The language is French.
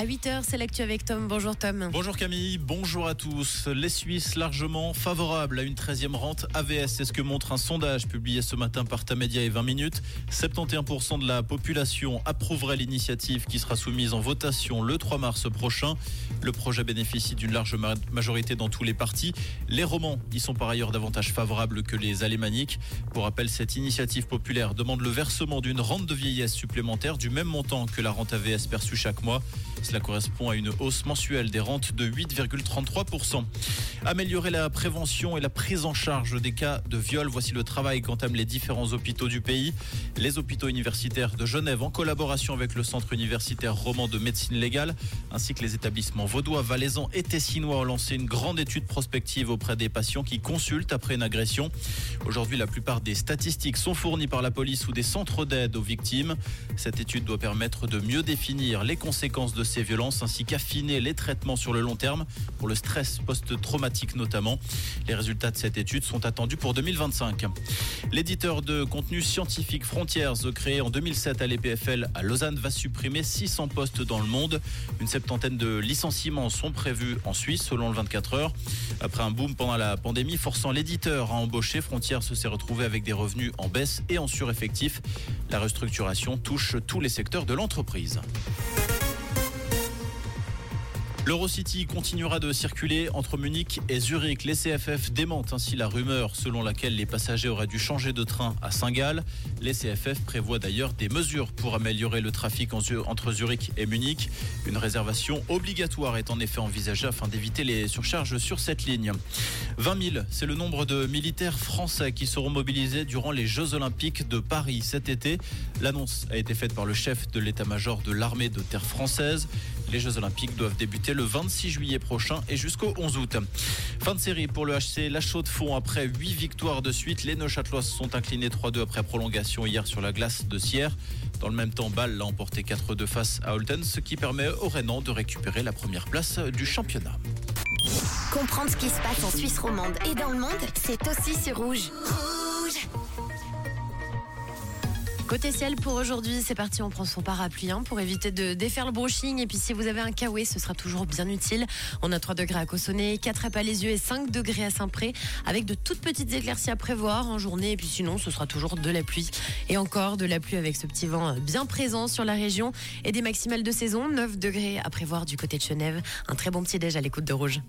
À 8h, c'est l'actu avec Tom. Bonjour Tom. Bonjour Camille, bonjour à tous. Les Suisses largement favorables à une 13e rente AVS. C'est ce que montre un sondage publié ce matin par Tamedia et 20 minutes. 71% de la population approuverait l'initiative qui sera soumise en votation le 3 mars prochain. Le projet bénéficie d'une large majorité dans tous les partis. Les romans y sont par ailleurs davantage favorables que les alémaniques. Pour rappel, cette initiative populaire demande le versement d'une rente de vieillesse supplémentaire du même montant que la rente AVS perçue chaque mois. Cela correspond à une hausse mensuelle des rentes de 8,33%. Améliorer la prévention et la prise en charge des cas de viol, voici le travail qu'entament les différents hôpitaux du pays. Les hôpitaux universitaires de Genève, en collaboration avec le Centre universitaire roman de médecine légale, ainsi que les établissements vaudois, valaisans et tessinois, ont lancé une grande étude prospective auprès des patients qui consultent après une agression. Aujourd'hui, la plupart des statistiques sont fournies par la police ou des centres d'aide aux victimes. Cette étude doit permettre de mieux définir les conséquences de ces violences ainsi qu'affiner les traitements sur le long terme pour le stress post-traumatique notamment. Les résultats de cette étude sont attendus pour 2025. L'éditeur de contenu scientifique Frontiers, créé en 2007 à l'EPFL à Lausanne, va supprimer 600 postes dans le monde. Une septantaine de licenciements sont prévus en Suisse selon le 24 heures. Après un boom pendant la pandémie forçant l'éditeur à embaucher, Frontiers se s'est retrouvé avec des revenus en baisse et en sureffectif. La restructuration touche tous les secteurs de l'entreprise. L'Eurocity continuera de circuler entre Munich et Zurich. Les CFF démentent ainsi la rumeur selon laquelle les passagers auraient dû changer de train à Saint-Gall. Les CFF prévoient d'ailleurs des mesures pour améliorer le trafic entre Zurich et Munich. Une réservation obligatoire est en effet envisagée afin d'éviter les surcharges sur cette ligne. 20 000, c'est le nombre de militaires français qui seront mobilisés durant les Jeux Olympiques de Paris cet été. L'annonce a été faite par le chef de l'état-major de l'armée de terre française. Les Jeux Olympiques doivent débuter le 26 juillet prochain et jusqu'au 11 août. Fin de série pour le HC La Chaux de Fonds. Après 8 victoires de suite, les Neuchâtelois sont inclinés 3-2 après prolongation hier sur la glace de Sierre. Dans le même temps, Bâle l'a emporté 4-2 face à Holten, ce qui permet aux Rénans de récupérer la première place du championnat. Comprendre ce qui se passe en Suisse romande et dans le monde, c'est aussi sur Rouge. Côté ciel pour aujourd'hui, c'est parti, on prend son parapluie hein, pour éviter de défaire le brushing. Et puis si vous avez un kawaii, ce sera toujours bien utile. On a 3 degrés à Cossonay, 4 à Palaisieux et 5 degrés à Saint-Pré, avec de toutes petites éclaircies à prévoir en journée. Et puis sinon, ce sera toujours de la pluie. Et encore de la pluie avec ce petit vent bien présent sur la région et des maximales de saison. 9 degrés à prévoir du côté de Genève. Un très bon petit déj à l'écoute de Rouge.